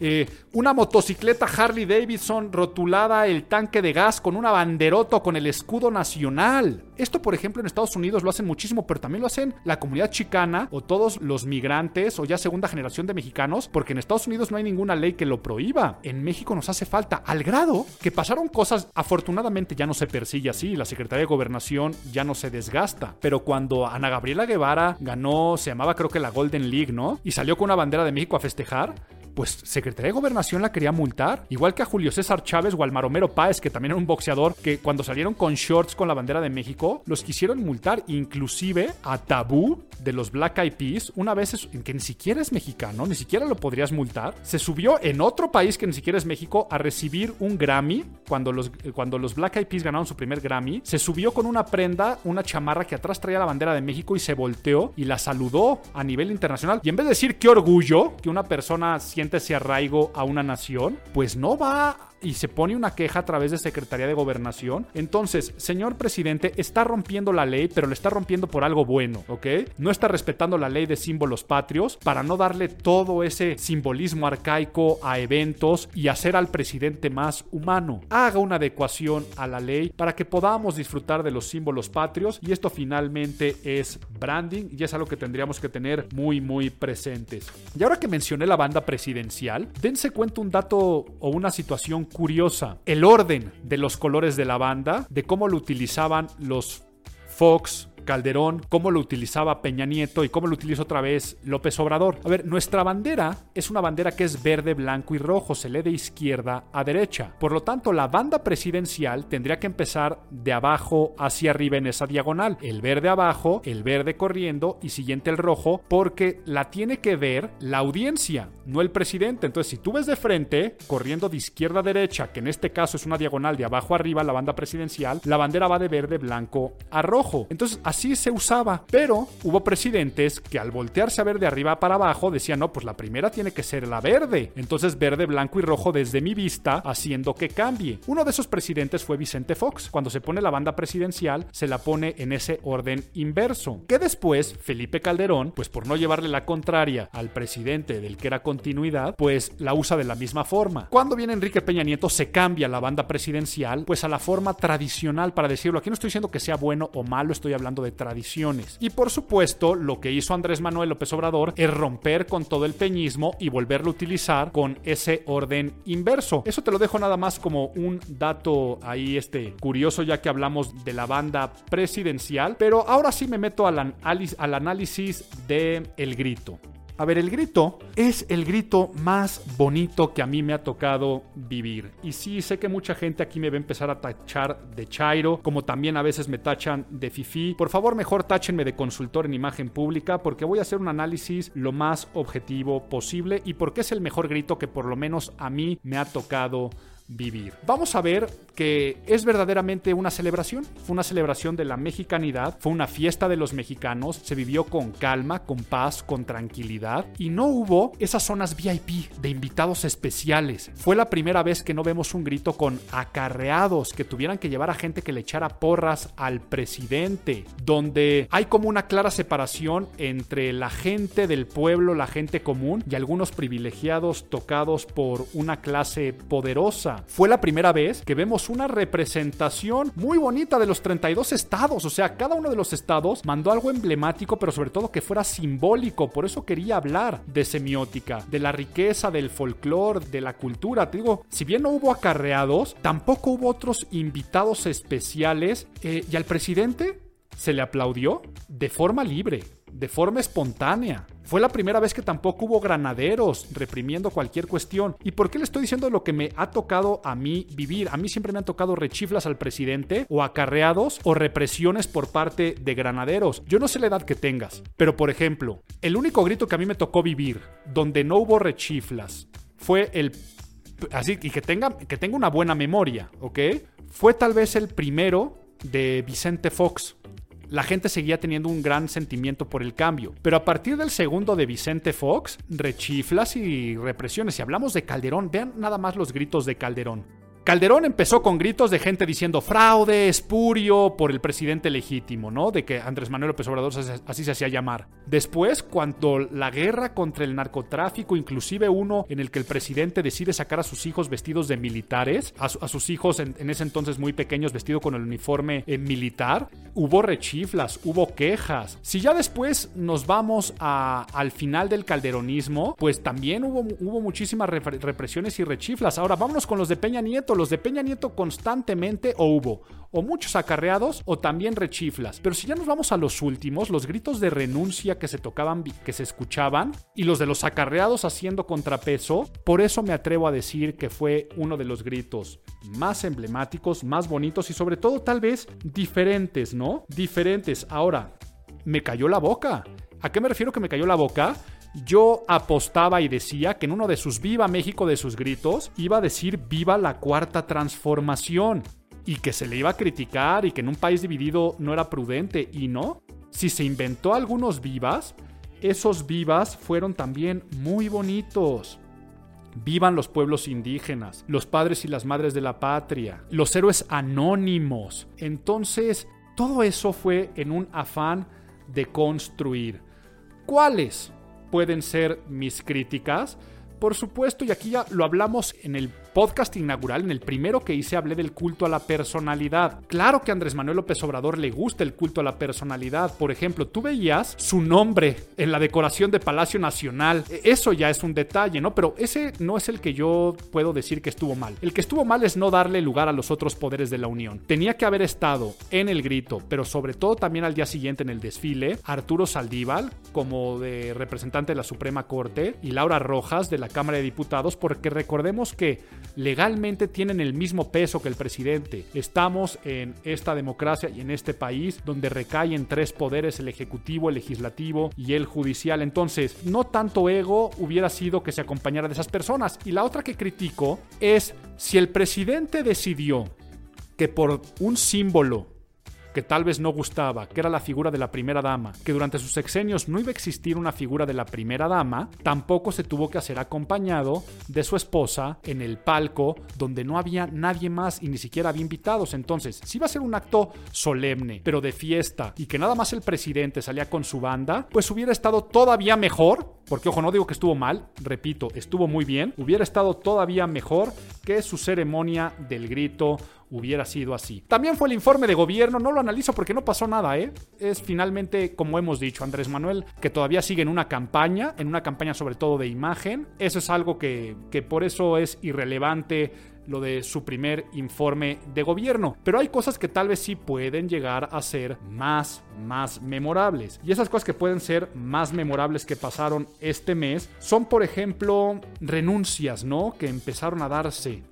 Speaker 1: Eh, una motocicleta Harley Davidson rotulada el tanque de gas con una banderota con el escudo nacional. Esto, por ejemplo, en Estados Unidos lo hacen muchísimo, pero también lo hacen la comunidad chicana o todos los migrantes o ya segunda generación de mexicanos, porque en Estados Unidos no hay ninguna ley que lo prohíba. En México nos hace falta, al grado que pasaron cosas, afortunadamente ya no se persigue así, la Secretaría de Gobernación ya no se desgasta, pero cuando Ana Gabriela Guevara ganó, se llamaba creo que la Golden League, ¿no? Y salió con una bandera de México a festejar, pues Secretaría de Gobernación la quería multar. Igual que a Julio César Chávez o al Maromero Páez, que también era un boxeador, que cuando salieron con shorts con la bandera de México, los quisieron multar. Inclusive a Tabú de los Black Eyed Peas, una vez es- que ni siquiera es mexicano, ni siquiera lo podrías multar, se subió en otro país que ni siquiera es México a recibir un Grammy cuando los, cuando los Black Eyed Peas ganaron su primer Grammy. Se subió con una prenda, una chamarra que atrás traía la bandera de México y se volteó y la saludó a nivel internacional. Y en vez de decir qué orgullo que una persona siente ese arraigo a una nación, pues no va y se pone una queja a través de Secretaría de Gobernación. Entonces, señor presidente, está rompiendo la ley, pero lo está rompiendo por algo bueno, ¿ok? No está respetando la ley de símbolos patrios para no darle todo ese simbolismo arcaico a eventos y hacer al presidente más humano. Haga una adecuación a la ley para que podamos disfrutar de los símbolos patrios y esto finalmente es branding y es algo que tendríamos que tener muy muy presentes. Y ahora que mencioné la banda presidencial, dense cuenta un dato o una situación curiosa. El orden de los colores de la banda, de cómo lo utilizaban los Fox, Calderón, cómo lo utilizaba Peña Nieto y cómo lo utiliza otra vez López Obrador. A ver, nuestra bandera es una bandera que es verde, blanco y rojo, se lee de izquierda a derecha. Por lo tanto, la banda presidencial tendría que empezar de abajo hacia arriba en esa diagonal. El verde abajo, el verde corriendo y siguiente el rojo, porque la tiene que ver la audiencia, no el presidente. Entonces, si tú ves de frente, corriendo de izquierda a derecha, que en este caso es una diagonal de abajo arriba, la banda presidencial, la bandera va de verde, blanco a rojo. Entonces, así se usaba. Pero hubo presidentes que al voltearse a ver de arriba para abajo decían, no, pues la primera tiene que ser la verde. Entonces, verde, blanco y rojo desde mi vista, haciendo que cambie. Uno de esos presidentes fue Vicente Fox. Cuando se pone la banda presidencial, se la pone en ese orden inverso. Que después, Felipe Calderón, pues por no llevarle la contraria al presidente del que era continuidad, pues la usa de la misma forma. Cuando viene Enrique Peña Nieto, se cambia la banda presidencial, pues a la forma tradicional para decirlo. Aquí no estoy diciendo que sea bueno o malo, estoy hablando de tradiciones. Y por supuesto, lo que hizo Andrés Manuel López Obrador es romper con todo el peñismo y volverlo a utilizar con ese orden inverso. Eso te lo dejo nada más como un dato ahí este curioso ya que hablamos de la banda presidencial, pero ahora sí me meto al, análisis, al análisis de El Grito. A ver, el grito es el grito más bonito que a mí me ha tocado vivir. Y sí, sé que mucha gente aquí me va a empezar a tachar de chairo, como también a veces me tachan de fifi. Por favor, mejor táchenme de consultor en imagen pública porque voy a hacer un análisis lo más objetivo posible y porque es el mejor grito que por lo menos a mí me ha tocado vivir. Vamos a ver que es verdaderamente una celebración. Fue una celebración de la mexicanidad, fue una fiesta de los mexicanos, se vivió con calma, con paz, con tranquilidad y no hubo esas zonas VIP de invitados especiales. Fue la primera vez que no vemos un grito con acarreados que tuvieran que llevar a gente que le echara porras al presidente, donde hay como una clara separación entre la gente del pueblo, la gente común y algunos privilegiados tocados por una clase poderosa fue la primera vez que vemos una representación muy bonita de los 32 estados. O sea, cada uno de los estados mandó algo emblemático, pero sobre todo que fuera simbólico. Por eso quería hablar de semiótica, de la riqueza del folclore, de la cultura. Te digo, si bien no hubo acarreados, tampoco hubo otros invitados especiales. Eh, y al presidente se le aplaudió de forma libre, de forma espontánea. Fue la primera vez que tampoco hubo granaderos reprimiendo cualquier cuestión. ¿Y por qué le estoy diciendo lo que me ha tocado a mí vivir? A mí siempre me han tocado rechiflas al presidente o acarreados o represiones por parte de granaderos. Yo no sé la edad que tengas, pero por ejemplo, el único grito que a mí me tocó vivir donde no hubo rechiflas fue el así y que tenga que tenga una buena memoria, ¿ok? Fue tal vez el primero de Vicente Fox la gente seguía teniendo un gran sentimiento por el cambio. Pero a partir del segundo de Vicente Fox, rechiflas y represiones. Si hablamos de Calderón, vean nada más los gritos de Calderón. Calderón empezó con gritos de gente diciendo fraude, espurio por el presidente legítimo, ¿no? De que Andrés Manuel López Obrador así se hacía llamar. Después, cuando la guerra contra el narcotráfico, inclusive uno en el que el presidente decide sacar a sus hijos vestidos de militares, a, sus hijos en, ese entonces muy pequeños vestidos con el uniforme eh, militar, hubo rechiflas, hubo quejas. Si ya después nos vamos al final del calderonismo, pues también hubo, hubo muchísimas represiones y rechiflas. Ahora vámonos con los de Peña Nieto los de Peña Nieto constantemente o hubo o muchos acarreados o también rechiflas. Pero si ya nos vamos a los últimos, los gritos de renuncia que se tocaban, que se escuchaban, y los de los acarreados haciendo contrapeso, por eso me atrevo a decir que fue uno de los gritos más emblemáticos, más bonitos y sobre todo tal vez diferentes, ¿no? Diferentes. Ahora, me cayó la boca. ¿A qué me refiero que me cayó la boca? Yo apostaba y decía que en uno de sus Viva México de sus gritos iba a decir Viva la cuarta transformación y que se le iba a criticar y que en un país dividido no era prudente y no. Si se inventó algunos vivas, esos vivas fueron también muy bonitos. Vivan los pueblos indígenas, los padres y las madres de la patria, los héroes anónimos. Entonces, todo eso fue en un afán de construir. ¿Cuáles? Pueden ser mis críticas. Por supuesto, y aquí ya lo hablamos en el podcast inaugural, en el primero que hice, hablé del culto a la personalidad. Claro que a Andrés Manuel López Obrador le gusta el culto a la personalidad. Por ejemplo, tú veías su nombre en la decoración de Palacio Nacional. E, eso ya es un detalle, ¿no? Pero ese no es el que yo puedo decir que estuvo mal. El que estuvo mal es no darle lugar a los otros poderes de la Unión. Tenía que haber estado en el grito, pero sobre todo también al día siguiente en el desfile, Arturo Saldívar como de representante de la Suprema Corte y Laura Rojas de la Cámara de Diputados, porque recordemos que legalmente tienen el mismo peso que el presidente. Estamos en esta democracia y en este país donde recaen tres poderes, el ejecutivo, el legislativo y el judicial. Entonces, no tanto ego hubiera sido que se acompañara de esas personas. Y la otra que critico es si el presidente decidió que por un símbolo que tal vez no gustaba, que era la figura de la primera dama, que durante sus sexenios no iba a existir una figura de la primera dama, tampoco se tuvo que hacer acompañado de su esposa en el palco donde no había nadie más y ni siquiera había invitados. Entonces, si iba a ser un acto solemne, pero de fiesta, y que nada más el presidente salía con su banda, pues hubiera estado todavía mejor, porque ojo, no digo que estuvo mal, repito, estuvo muy bien, hubiera estado todavía mejor que su ceremonia del grito hubiera sido así. También fue el informe de gobierno, no lo analizo porque no pasó nada, ¿eh? Es finalmente, como hemos dicho, Andrés Manuel, que todavía sigue en una campaña, en una campaña sobre todo de imagen. Eso es algo que, que por eso es irrelevante lo de su primer informe de gobierno. Pero hay cosas que tal vez sí pueden llegar a ser más, más memorables. Y esas cosas que pueden ser más memorables que pasaron este mes son, por ejemplo, renuncias, ¿no? Que empezaron a darse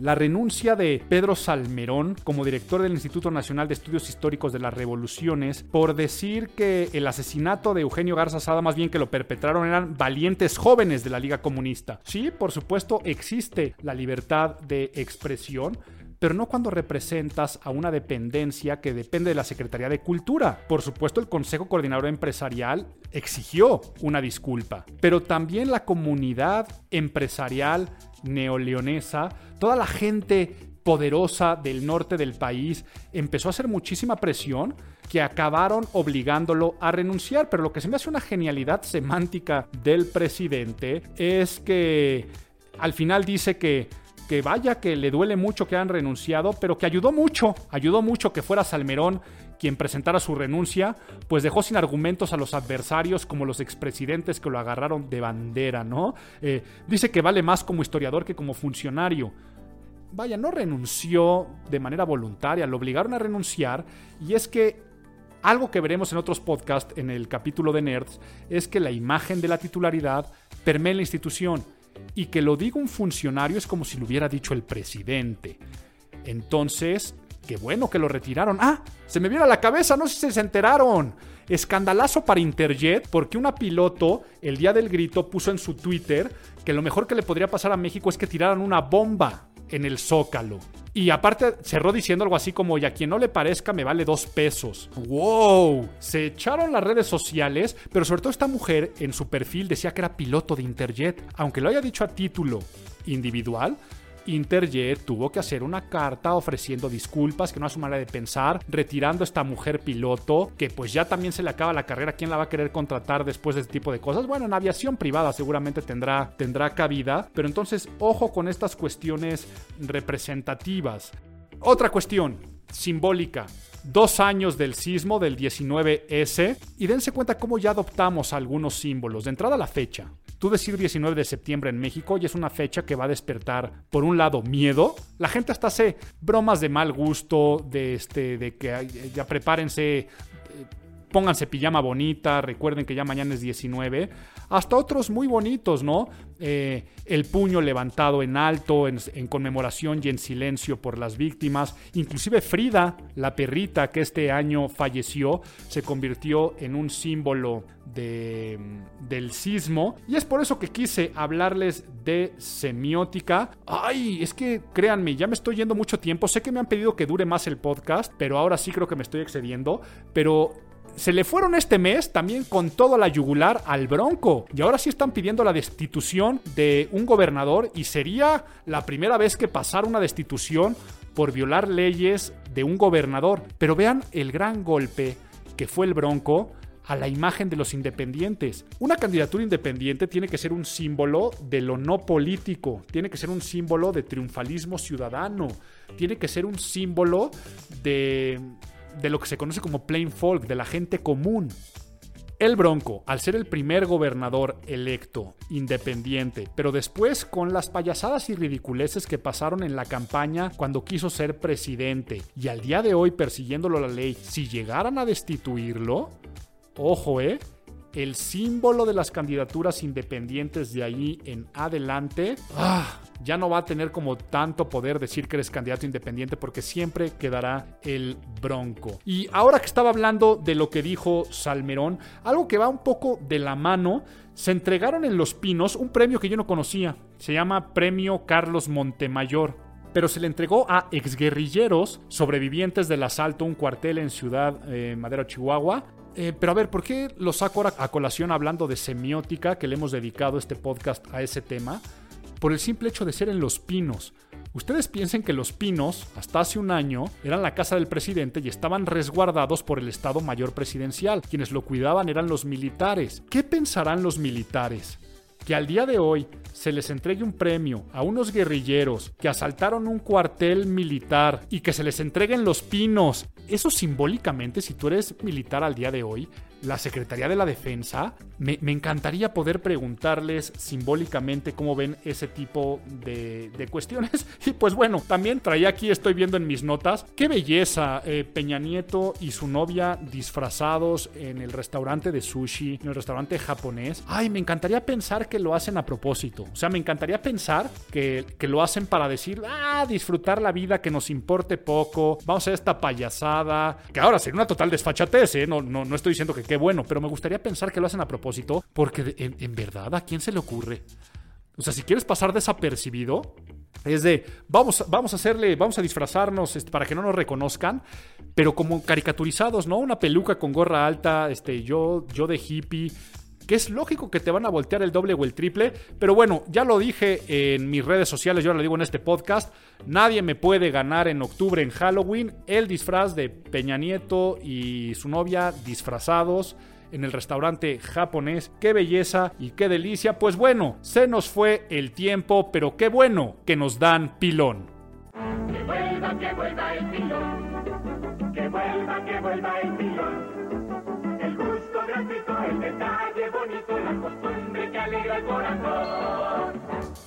Speaker 1: la renuncia de Pedro Salmerón como director del Instituto Nacional de Estudios Históricos de las Revoluciones por decir que el asesinato de Eugenio Garza Sada, más bien que lo perpetraron, eran valientes jóvenes de la Liga Comunista. Sí, por supuesto, existe la libertad de expresión, pero no cuando representas a una dependencia que depende de la Secretaría de Cultura. Por supuesto, el Consejo Coordinador Empresarial exigió una disculpa, pero también la comunidad empresarial neoleonesa, toda la gente poderosa del norte del país empezó a hacer muchísima presión que acabaron obligándolo a renunciar. Pero lo que se me hace una genialidad semántica del presidente es que al final dice que que vaya que le duele mucho que han renunciado, pero que ayudó mucho, ayudó mucho que fuera Salmerón quien presentara su renuncia, pues dejó sin argumentos a los adversarios como los expresidentes que lo agarraron de bandera, ¿no? Eh, dice que vale más como historiador que como funcionario. Vaya, no renunció de manera voluntaria, lo obligaron a renunciar y es que algo que veremos en otros podcasts en el capítulo de Nerds es que la imagen de la titularidad permea la institución y que lo diga un funcionario es como si lo hubiera dicho el presidente. Entonces, qué bueno que lo retiraron. Ah, se me viene a la cabeza, no sé si se enteraron. Escandalazo para Interjet porque una piloto el día del grito puso en su Twitter que lo mejor que le podría pasar a México es que tiraran una bomba en el zócalo. Y aparte cerró diciendo algo así como, y a quien no le parezca me vale dos pesos. ¡Wow! Se echaron las redes sociales, pero sobre todo esta mujer en su perfil decía que era piloto de Interjet. Aunque lo haya dicho a título individual, Interjet tuvo que hacer una carta ofreciendo disculpas, que no es su manera de pensar, retirando a esta mujer piloto, que pues ya también se le acaba la carrera, ¿quién la va a querer contratar después de este tipo de cosas? Bueno, en aviación privada seguramente tendrá, tendrá cabida, pero entonces ojo con estas cuestiones representativas. Otra cuestión, simbólica. Dos años del sismo del 19S y dense cuenta cómo ya adoptamos algunos símbolos. De entrada la fecha. Tú decir 19 de septiembre en México y es una fecha que va a despertar, por un lado, miedo. La gente hasta hace bromas de mal gusto, de, este, de que ya prepárense, eh, pónganse pijama bonita, recuerden que ya mañana es 19. Hasta otros muy bonitos, ¿no? Eh, el puño levantado en alto, en, conmemoración y en silencio por las víctimas. Inclusive Frida, la perrita que este año falleció, se convirtió en un símbolo de, del sismo. Y es por eso que quise hablarles de semiótica. Ay, es que créanme, ya me estoy yendo mucho tiempo. Sé que me han pedido que dure más el podcast, pero ahora sí creo que me estoy excediendo. Pero se le fueron este mes también con toda la yugular al Bronco. Y ahora sí están pidiendo la destitución de un gobernador y sería la primera vez que pasara una destitución por violar leyes de un gobernador. Pero vean el gran golpe que fue el Bronco a la imagen de los independientes. Una candidatura independiente tiene que ser un símbolo de lo no político, tiene que ser un símbolo de triunfalismo ciudadano, tiene que ser un símbolo de, de lo que se conoce como plain folk, de la gente común. El Bronco, al ser el primer gobernador electo, independiente, pero después con las payasadas y ridiculeces que pasaron en la campaña cuando quiso ser presidente, y al día de hoy persiguiéndolo la ley, si llegaran a destituirlo, ojo, eh, el símbolo de las candidaturas independientes de ahí en adelante, ah, ya no va a tener como tanto poder decir que eres candidato independiente porque siempre quedará el bronco. Y ahora que estaba hablando de lo que dijo Salmerón, algo que va un poco de la mano, se entregaron en Los Pinos un premio que yo no conocía. Se llama Premio Carlos Montemayor pero se le entregó a exguerrilleros sobrevivientes del asalto a un cuartel en Ciudad eh, Madero, Chihuahua. Eh, pero a ver, ¿por qué lo saco ahora a colación hablando de semiótica, que le hemos dedicado este podcast a ese tema? Por el simple hecho de ser en Los Pinos. Ustedes piensen que Los Pinos, hasta hace un año, eran la casa del presidente y estaban resguardados por el Estado Mayor Presidencial. Quienes lo cuidaban eran los militares. ¿Qué pensarán los militares? Que al día de hoy se les entregue un premio a unos guerrilleros que asaltaron un cuartel militar y que se les entreguen los pinos, eso simbólicamente, si tú eres militar al día de hoy, la Secretaría de la Defensa, me, me encantaría poder preguntarles simbólicamente cómo ven ese tipo de, de cuestiones. Y pues bueno, también traía aquí, estoy viendo en mis notas, qué belleza, eh, Peña Nieto y su novia disfrazados en el restaurante de sushi, en el restaurante japonés. Ay, me encantaría pensar que lo hacen a propósito. O sea, me encantaría pensar que, que lo hacen para decir, ah, disfrutar la vida, que nos importe poco, vamos a esta payasada, que ahora sería una total desfachatez, ¿eh? No, no, no estoy diciendo que qué bueno, pero me gustaría pensar que lo hacen a propósito, porque en, verdad, ¿a quién se le ocurre? O sea, si quieres pasar desapercibido, es de, vamos, vamos a hacerle, vamos a disfrazarnos este, para que no nos reconozcan, pero como caricaturizados, ¿no? Una peluca con gorra alta, este, yo, yo de hippie, que es lógico que te van a voltear el doble o el triple, pero bueno, ya lo dije en mis redes sociales, yo lo digo en este podcast, nadie me puede ganar en octubre en Halloween el disfraz de Peña Nieto y su novia disfrazados en el restaurante japonés. Qué belleza y qué delicia. Pues bueno, se nos fue el tiempo, pero qué bueno que nos dan pilón.
Speaker 3: Que vuelva, que vuelva el pilón. Que vuelva, que vuelva el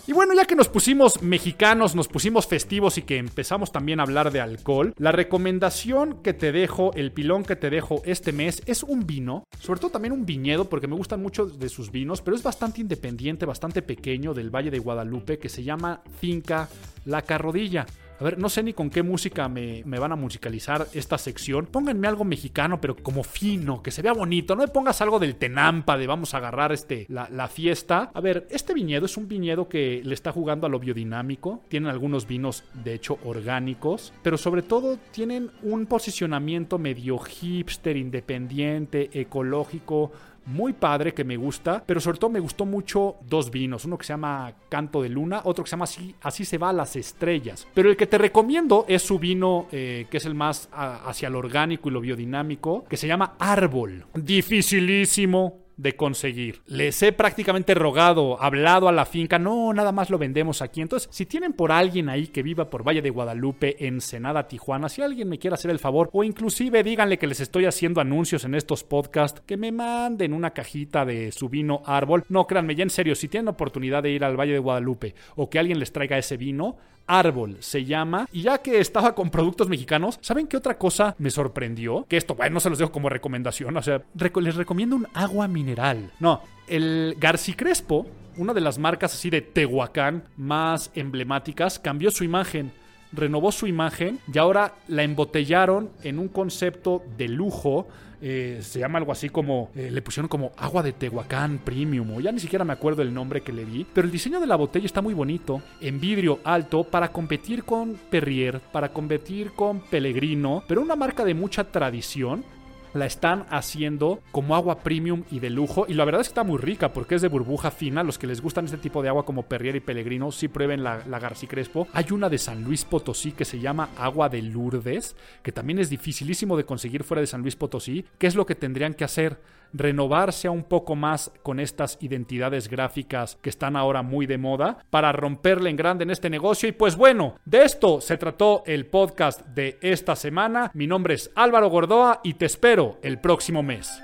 Speaker 1: Y bueno, ya que nos pusimos mexicanos, nos pusimos festivos y que empezamos también a hablar de alcohol, la recomendación que te dejo, el pilón que te dejo este mes es un vino, sobre todo también un viñedo, porque me gustan mucho de sus vinos, pero es bastante independiente, bastante pequeño del Valle de Guadalupe, que se llama Finca La Carrodilla. A ver, no sé ni con qué música me, me, van a musicalizar esta sección. Pónganme algo mexicano, pero como fino, que se vea bonito. No me pongas algo del Tenampa de vamos a agarrar este, la, la, fiesta. A ver, este viñedo es un viñedo que le está jugando a lo biodinámico. Tienen algunos vinos, de hecho, orgánicos. Pero sobre todo tienen un posicionamiento medio hipster, independiente, ecológico muy padre que me gusta, pero sobre todo me gustó mucho dos vinos, uno que se llama Canto de Luna, otro que se llama Así, Así se va a las estrellas. Pero el que te recomiendo es su vino, eh, que es el más hacia lo orgánico y lo biodinámico, que se llama Árbol. Dificilísimo, de conseguir. Les he prácticamente rogado, hablado a la finca, no, nada más lo vendemos aquí. Entonces, si tienen por alguien ahí que viva por Valle de Guadalupe, Ensenada, Tijuana, si alguien me quiere hacer el favor, o inclusive díganle que les estoy haciendo anuncios en estos podcasts, que me manden una cajita de su vino árbol. No, créanme, ya en serio, si tienen oportunidad de ir al Valle de Guadalupe o que alguien les traiga ese vino, Árbol se llama. Y ya que estaba con productos mexicanos, ¿saben qué otra cosa me sorprendió? Que esto, bueno, no se los dejo como recomendación. O sea, les recomiendo un agua mineral. No, el Garci Crespo, una de las marcas así de Tehuacán más emblemáticas, cambió su imagen. Renovó su imagen y ahora la embotellaron en un concepto de lujo eh, se llama algo así como, eh, le pusieron como agua de Tehuacán Premium, o ya ni siquiera me acuerdo el nombre que le di, pero el diseño de la botella está muy bonito, en vidrio alto, para competir con Perrier, para competir con Pellegrino, pero una marca de mucha tradición, la están haciendo como agua premium y de lujo. Y la verdad es que está muy rica porque es de burbuja fina. Los que les gustan este tipo de agua como Perrier y Pellegrino, sí prueben la, la Crespo. Hay una de San Luis Potosí que se llama agua de Lourdes, que también es dificilísimo de conseguir fuera de San Luis Potosí. ¿Qué es lo que tendrían que hacer? Renovarse un poco más con estas identidades gráficas que están ahora muy de moda para romperle en grande en este negocio. Y pues bueno, de esto se trató el podcast de esta semana. Mi nombre es Álvaro Gordoa y te espero el próximo mes.